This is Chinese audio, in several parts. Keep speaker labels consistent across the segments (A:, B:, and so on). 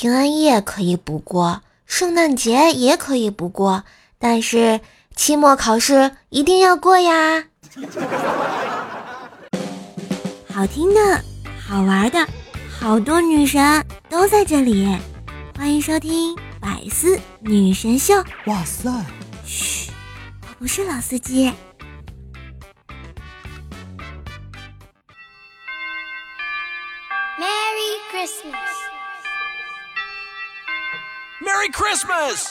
A: 平安夜可以不过，圣诞节也可以不过，但是期末考试一定要过呀！好听的，好玩的，好多女神都在这里，欢迎收听《百思女神秀》。哇塞！嘘，我不是老司机。
B: Merry Christmas.
C: Merry Christmas!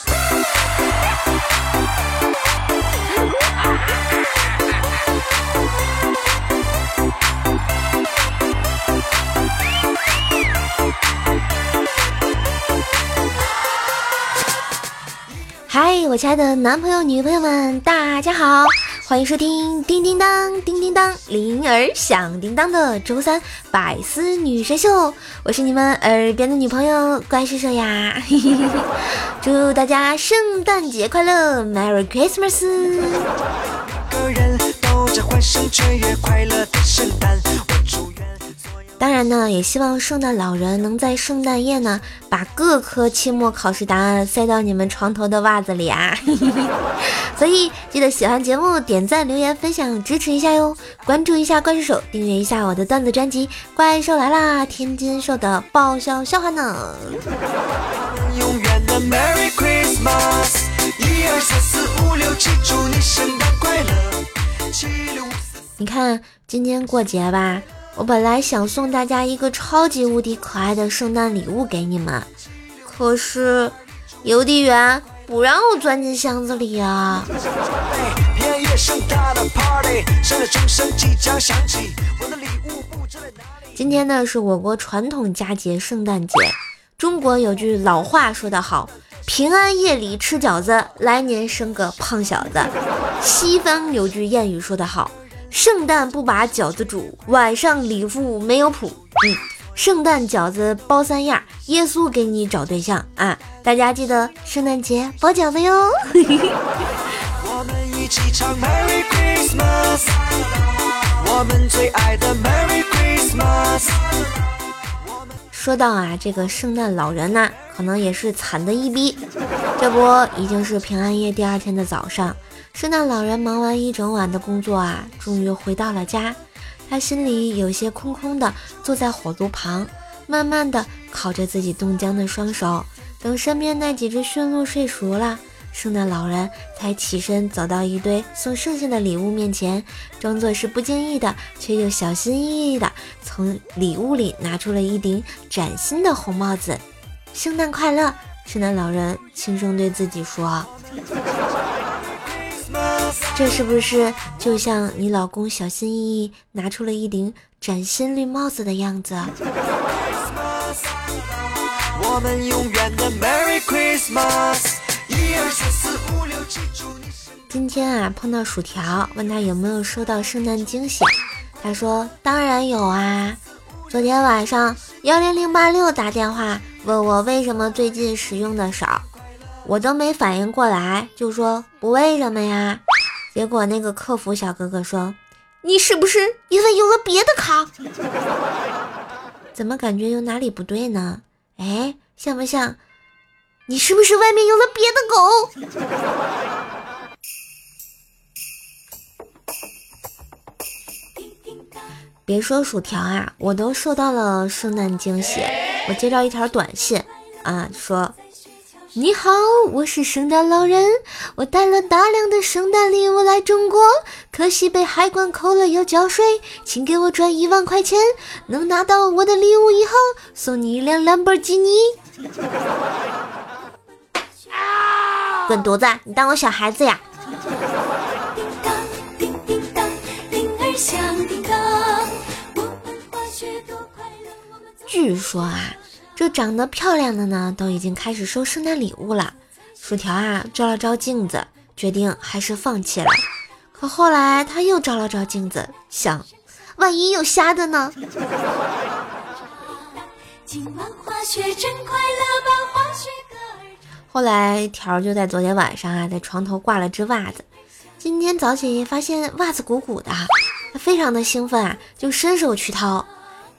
A: 嗨，我亲爱的男朋友、女朋友们，大家好，欢迎收听叮叮当、叮叮当、铃儿响叮当的周三百思女神秀，我是你们耳边的女朋友怪兽兽呀！祝大家圣诞节快乐，Merry Christmas！个人都在欢声雀跃，快乐的圣诞。当然呢，也希望圣诞老人能在圣诞夜呢，把各科期末考试答案塞到你们床头的袜子里啊！所以记得喜欢节目，点赞、留言、分享，支持一下哟！关注一下怪兽手，订阅一下我的段子专辑《怪兽来啦》，天津兽的爆笑笑话呢！永远的 Merry Christmas，一二三四五六七，祝你圣诞快乐！七六五四，你看今天过节吧。我本来想送大家一个超级无敌可爱的圣诞礼物给你们，可是邮递员不让我钻进箱子里啊！今天呢是我国传统佳节圣诞节，中国有句老话说得好：“平安夜里吃饺子，来年生个胖小子。”西方有句谚语说得好。圣诞不把饺子煮，晚上礼物没有谱。嗯，圣诞饺子包三样，耶稣给你找对象啊！大家记得圣诞节包饺子哟。说到啊，这个圣诞老人呢，可能也是惨的一逼。这不，已经是平安夜第二天的早上。圣诞老人忙完一整晚的工作啊，终于回到了家。他心里有些空空的，坐在火炉旁，慢慢的烤着自己冻僵的双手。等身边那几只驯鹿睡熟了，圣诞老人才起身走到一堆送剩下的礼物面前，装作是不经意的，却又小心翼翼的从礼物里拿出了一顶崭新的红帽子。圣诞快乐！圣诞老人轻声对自己说。这是不是就像你老公小心翼翼拿出了一顶崭新绿帽子的样子？今天啊，碰到薯条，问他有没有收到圣诞惊喜，他说当然有啊。昨天晚上幺零零八六打电话问我为什么最近使用的少，我都没反应过来，就说不为什么呀。结果那个客服小哥哥说：“你是不是因为有了别的卡？怎么感觉有哪里不对呢？哎，像不像？你是不是外面有了别的狗？”别说薯条啊，我都收到了圣诞惊喜。我接到一条短信啊，说。你好，我是圣诞老人，我带了大量的圣诞礼物来中国，可惜被海关扣了要交税，请给我转一万块钱，能拿到我的礼物以后，送你一辆兰博基尼。滚犊子，你当我小孩子呀？据说啊。这长得漂亮的呢，都已经开始收圣诞礼物了。薯条啊，照了照镜子，决定还是放弃了。可后来他又照了照镜子，想，万一有瞎的呢？后来条就在昨天晚上啊，在床头挂了只袜子。今天早起发现袜子鼓鼓的，他非常的兴奋啊，就伸手去掏，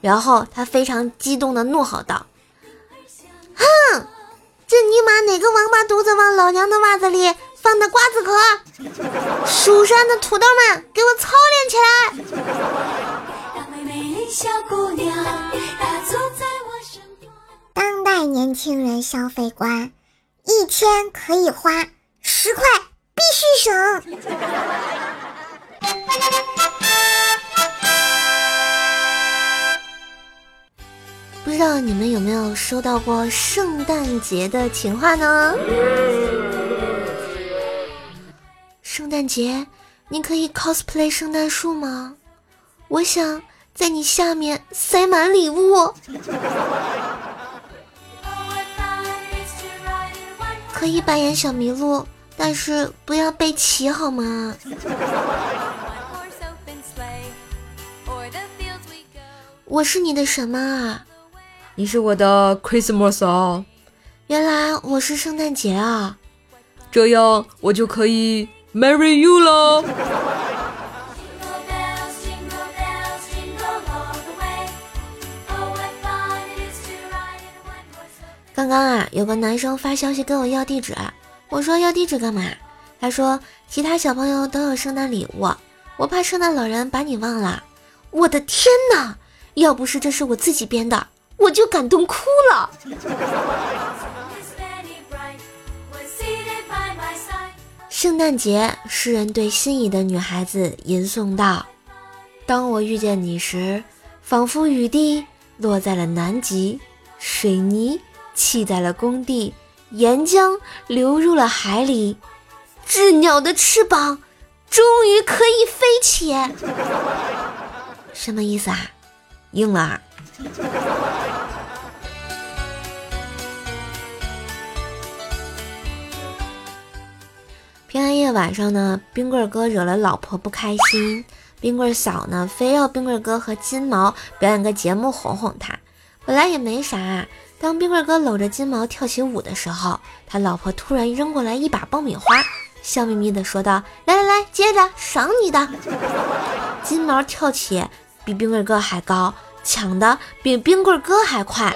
A: 然后他非常激动的怒吼道。这尼玛哪个王八犊子往老娘的袜子里放的瓜子壳？蜀山的土豆们，给我操练起
B: 来！当代年轻人消费观：一天可以花十块，必须省。
A: 不知道你们有没有收到过圣诞节的情话呢？圣诞节，你可以 cosplay 圣诞树吗？我想在你下面塞满礼物。可以扮演小麋鹿，但是不要被骑好吗？我是你的什么啊？
D: 你是我的 Christmas 啊！
A: 原来我是圣诞节啊！
D: 这样我就可以 marry you 了。
A: 刚刚啊，有个男生发消息跟我要地址，我说要地址干嘛？他说其他小朋友都有圣诞礼物，我怕圣诞老人把你忘了。我的天哪！要不是这是我自己编的。我就感动哭了。圣诞节，诗人对心仪的女孩子吟诵道：“当我遇见你时，仿佛雨滴落在了南极，水泥砌在了工地，岩浆流入了海里，鸷鸟的翅膀终于可以飞起。”什么意思啊？婴儿。平安夜晚上呢，冰棍哥惹了老婆不开心，冰棍嫂呢非要冰棍哥和金毛表演个节目哄哄他。本来也没啥，当冰棍哥搂着金毛跳起舞的时候，他老婆突然扔过来一把爆米花，笑眯眯的说道：“来来来，接着赏你的。”金毛跳起比冰棍哥还高。抢的比冰棍哥还快，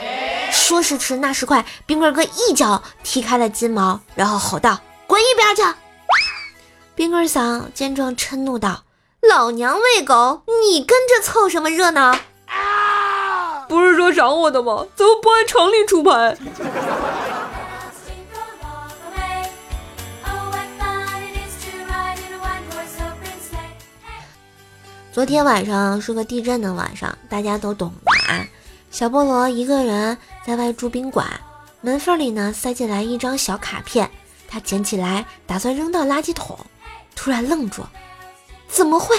A: 说时迟那时快，冰棍哥一脚踢开了金毛，然后吼道：“滚一边去！”冰棍嫂见状嗔怒道：“老娘喂狗，你跟着凑什么热闹？
D: 不是说赏我的吗？怎么不按常理出牌？”
A: 昨天晚上是个地震的晚上，大家都懂的啊。小菠萝一个人在外住宾馆，门缝里呢塞进来一张小卡片，他捡起来打算扔到垃圾桶，突然愣住，怎么会？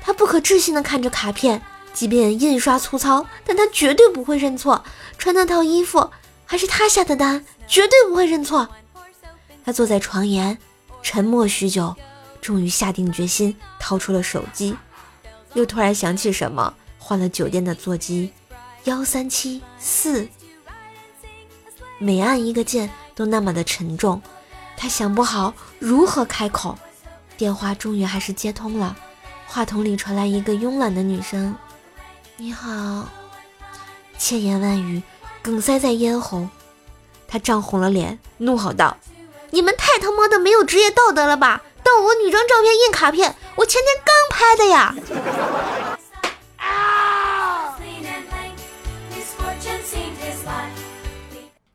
A: 他不可置信的看着卡片，即便印刷粗糙，但他绝对不会认错。穿那套衣服还是他下的单，绝对不会认错。他坐在床沿，沉默许久。终于下定决心，掏出了手机，又突然想起什么，换了酒店的座机，幺三七四。每按一个键都那么的沉重，他想不好如何开口。电话终于还是接通了，话筒里传来一个慵懒的女声：“你好。”千言万语哽塞在咽喉，他涨红了脸，怒吼道：“你们太他妈的没有职业道德了吧！”盗我女装照片印卡片，我前天刚拍的呀！
B: 啊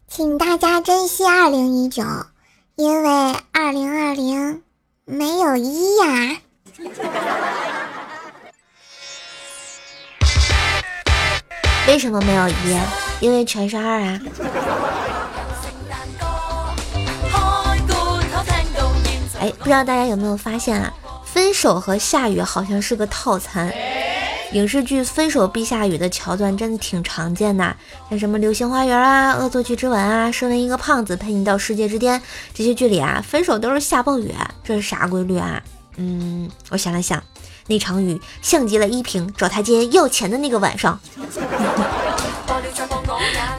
B: 请大家珍惜二零一九，因为二零二零没有一呀。
A: 为什么没有一？因为全是二啊。哎，不知道大家有没有发现啊？分手和下雨好像是个套餐。影视剧《分手必下雨》的桥段真的挺常见的，像什么《流星花园》啊、《恶作剧之吻》啊、《身为一个胖子陪你到世界之巅》这些剧里啊，分手都是下暴雨，这是啥规律啊？嗯，我想了想，那场雨像极了依萍找台阶要钱的那个晚上。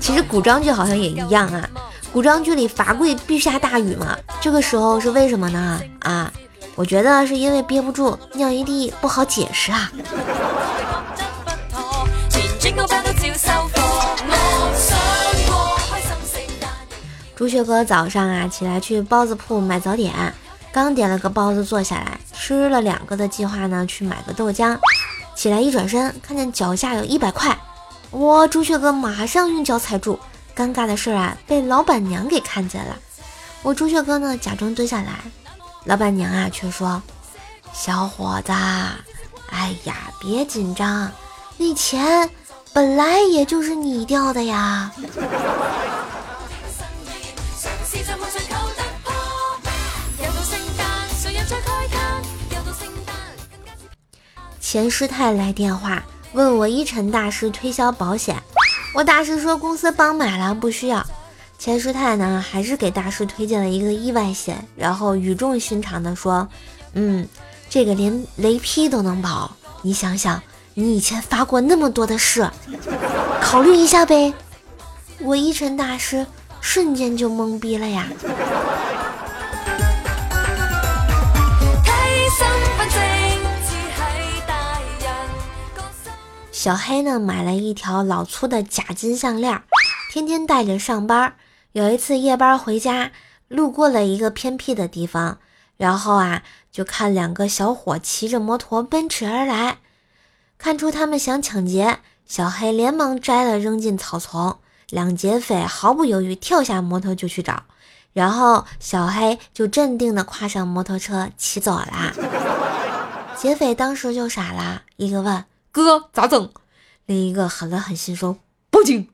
A: 其实古装剧好像也一样啊。古装剧里罚跪必下大雨嘛？这个时候是为什么呢？啊，我觉得是因为憋不住尿一地不好解释啊。朱雀哥早上啊起来去包子铺买早点，刚点了个包子坐下来吃了两个的计划呢，去买个豆浆。起来一转身，看见脚下有一百块，哇！朱雀哥马上用脚踩住，尴尬的事儿啊被老板娘给看见了。我朱雀哥呢假装蹲下来，老板娘啊却说：“小伙子，哎呀，别紧张，那钱本来也就是你掉的呀。”钱师太来电话问我一晨大师推销保险，我大师说公司帮买了，不需要。钱师太呢还是给大师推荐了一个意外险，然后语重心长的说：“嗯，这个连雷劈都能保，你想想，你以前发过那么多的誓，考虑一下呗。”我一晨大师瞬间就懵逼了呀。小黑呢，买了一条老粗的假金项链，天天戴着上班。有一次夜班回家，路过了一个偏僻的地方，然后啊，就看两个小伙骑着摩托奔驰而来，看出他们想抢劫，小黑连忙摘了扔进草丛。两劫匪毫不犹豫跳下摩托就去找，然后小黑就镇定地跨上摩托车骑走了。劫匪当时就傻了，一个问。
D: 哥咋整？
A: 另一个狠了狠心说：“报警。”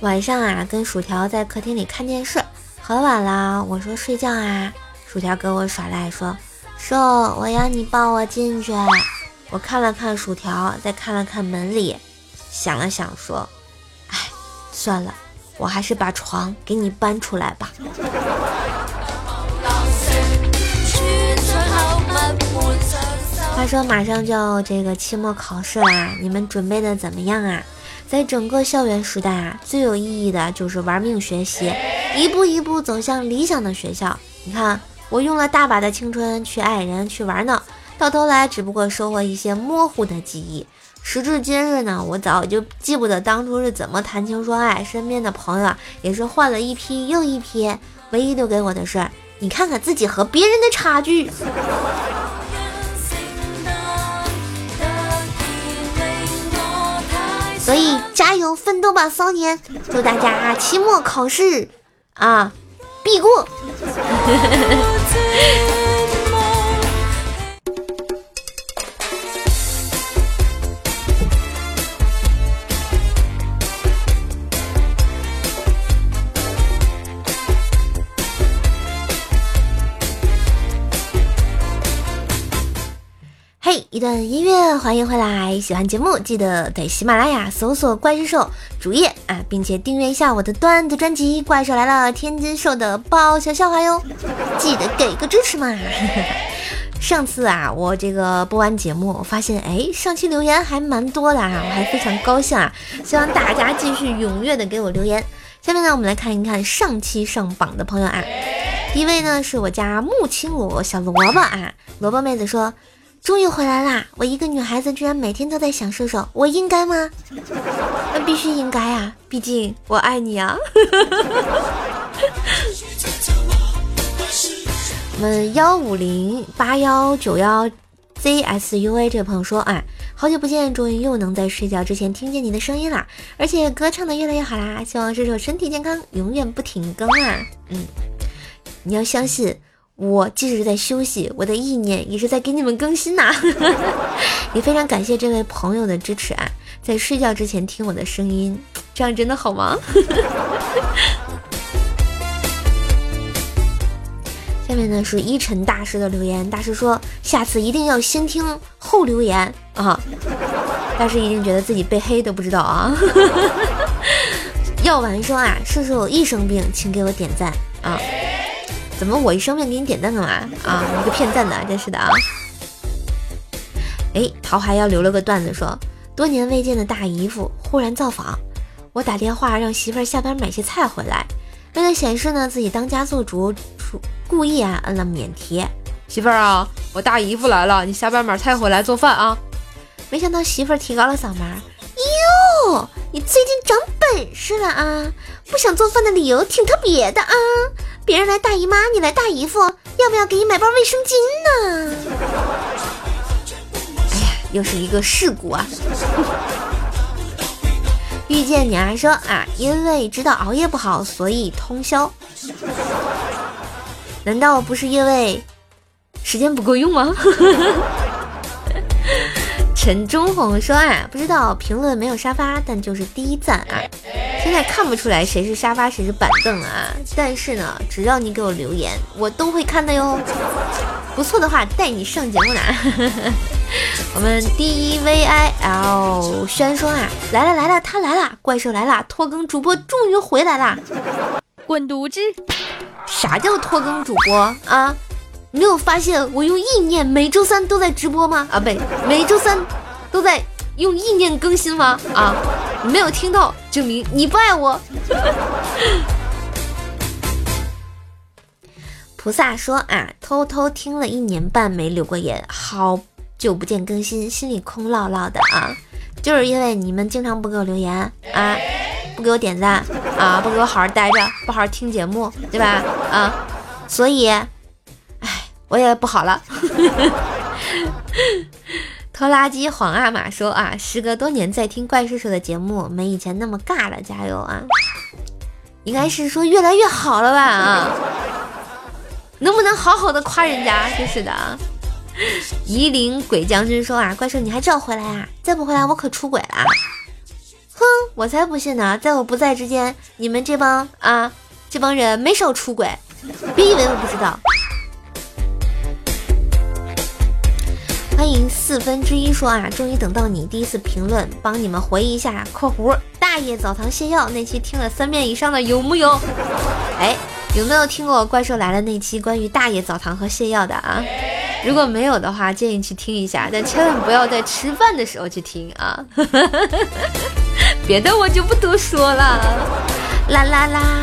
A: 晚上啊，跟薯条在客厅里看电视，很晚了，我说睡觉啊，薯条给我耍赖说：“说我要你抱我进去。”我看了看薯条，再看了看门里，想了想说：“哎，算了。”我还是把床给你搬出来吧。话说马上就要这个期末考试啦，你们准备的怎么样啊？在整个校园时代啊，最有意义的就是玩命学习，一步一步走向理想的学校。你看，我用了大把的青春去爱人去玩呢，到头来只不过收获一些模糊的记忆。时至今日呢，我早就记不得当初是怎么谈情说爱，身边的朋友啊也是换了一批又一批，唯一留给我的是，你看看自己和别人的差距。所以加油奋斗吧，少年！祝大家期末考试啊必过。段音乐，欢迎回来！喜欢节目记得在喜马拉雅搜索“怪兽”主页啊，并且订阅一下我的段子专辑《怪兽来了》天津兽的爆笑笑话哟，记得给个支持嘛！上次啊，我这个播完节目，我发现哎，上期留言还蛮多的啊，我还非常高兴啊！希望大家继续踊跃的给我留言。下面呢，我们来看一看上期上榜的朋友啊，第一位呢是我家木青萝小萝卜啊，萝卜妹子说。终于回来啦！我一个女孩子居然每天都在想射手，我应该吗？那必须应该啊，毕竟我爱你啊！我们幺五零八幺九幺 zsuA 这位朋友说：“哎，好久不见，终于又能在睡觉之前听见你的声音啦！而且歌唱的越来越好啦，希望射手身体健康，永远不停更啊！嗯，你要相信。”我即使是在休息，我的意念也是在给你们更新呐。也非常感谢这位朋友的支持啊，在睡觉之前听我的声音，这样真的好吗？下面呢是一晨大师的留言，大师说下次一定要先听后留言啊。大师一定觉得自己被黑都不知道啊。药丸说啊，射手一生病，请给我点赞啊。怎么我一生病给你点赞干嘛啊？一个骗赞的，真是的啊！哎，桃还要留了个段子，说多年未见的大姨夫忽然造访，我打电话让媳妇儿下班买些菜回来，为了显示呢自己当家做主，故意啊摁了免提。
D: 媳妇儿啊，我大姨夫来了，你下班买菜回来做饭啊。
A: 没想到媳妇儿提高了嗓门。哟，你最近长本事了啊！不想做饭的理由挺特别的啊！别人来大姨妈，你来大姨夫，要不要给你买包卫生巾呢？哎呀，又是一个事故啊！遇见你啊，说啊，因为知道熬夜不好，所以通宵。难道不是因为时间不够用吗？陈忠红说啊，不知道评论没有沙发，但就是第一赞啊。现在看不出来谁是沙发谁是板凳啊，但是呢，只要你给我留言，我都会看的哟。不错的话，带你上节目呢。我们 D E V I L 轩说啊，来了来了，他来了，怪兽来了，拖更主播终于回来啦！
D: 滚犊子！
A: 啥叫拖更主播啊？没有发现我用意念每周三都在直播吗？啊，不对，每周三都在用意念更新吗？啊，你没有听到，证明你不爱我。菩萨说啊，偷偷听了一年半没留过言，好久不见更新，心里空落落的啊，就是因为你们经常不给我留言啊，不给我点赞啊，不给我好好待着，不好好听节目，对吧？啊，所以。我也不好了，拖拉机黄阿玛说啊，时隔多年再听怪叔叔的节目，没以前那么尬了，加油啊！应该是说越来越好了吧啊？能不能好好的夸人家？真是的啊！夷陵鬼将军说啊，怪兽你还知道回来啊？再不回来我可出轨了！哼，我才不信呢，在我不在之间，你们这帮啊这帮人没少出轨，别以为我不知道。欢迎四分之一说啊，终于等到你第一次评论，帮你们回忆一下（括弧大爷澡堂泻药）那期听了三遍以上的有木有？哎，有没有听过怪兽来了那期关于大爷澡堂和泻药的啊？如果没有的话，建议去听一下，但千万不要在吃饭的时候去听啊！别的我就不多说了，啦啦啦。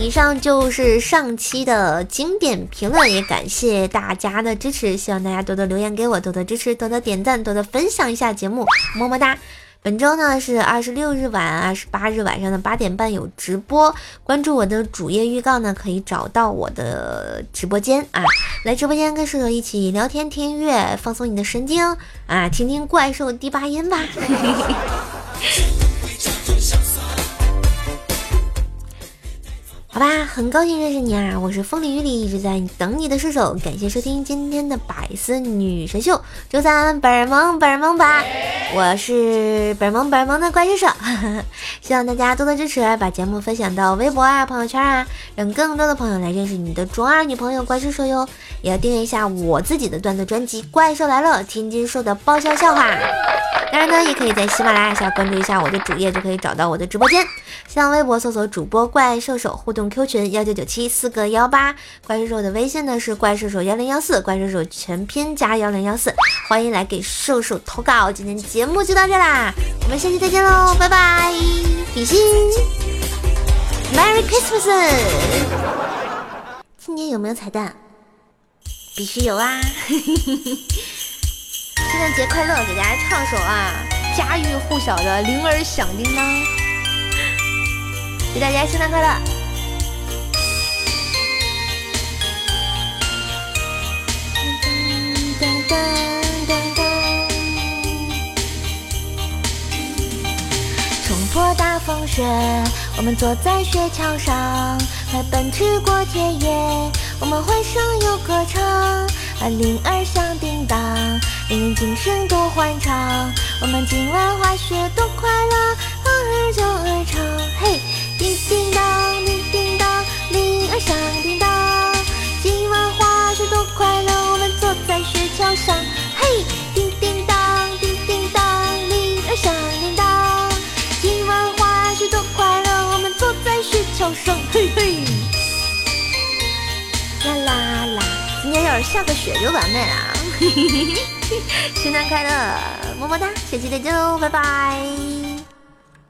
A: 以上就是上期的经典评论，也感谢大家的支持，希望大家多多留言给我，多多支持，多多点赞，多多分享一下节目，么么哒！本周呢是二十六日晚、二十八日晚上的八点半有直播，关注我的主页预告呢，可以找到我的直播间啊，来直播间跟舍友一起聊天、听音乐，放松你的神经啊，听听怪兽第八音吧。好吧，很高兴认识你啊！我是风里雨里一直在等你的射手，感谢收听今天的百思女神秀。周三本萌本萌吧，我是本萌本萌的怪兽手，希望大家多多支持，把节目分享到微博啊、朋友圈啊，让更多的朋友来认识你的中二女朋友怪兽手哟。也要订阅一下我自己的段子专辑《怪兽来了》，天津兽的爆笑笑话。当然呢，也可以在喜马拉雅下关注一下我的主页，就可以找到我的直播间。新浪微博搜索主播怪兽手互动 Q 群幺九九七四个幺八，怪兽兽的微信呢是怪兽兽幺零幺四，怪兽兽全拼加幺零幺四，欢迎来给兽兽投稿。今天节目就到这啦，我们下期再见喽，拜拜，比心，Merry Christmas，今年有没有彩蛋？必须有啊！圣诞节快乐，给大家唱首啊家喻户晓的《铃儿响叮当》，祝大家圣诞快乐！风雪，我们坐在雪橇上，快奔驰过田野，我们欢声又歌唱，啊铃儿响叮当。令人精神多欢畅，我们今晚滑雪多快乐，儿叫儿唱，嘿，叮叮当，叮叮当，铃儿响叮当，今晚滑雪多快乐，我们坐在雪橇上，嘿嘿，啦啦啦，今天要是下个雪就完美了，嘿嘿嘿。圣诞快乐，么么哒，下期再见喽，拜拜。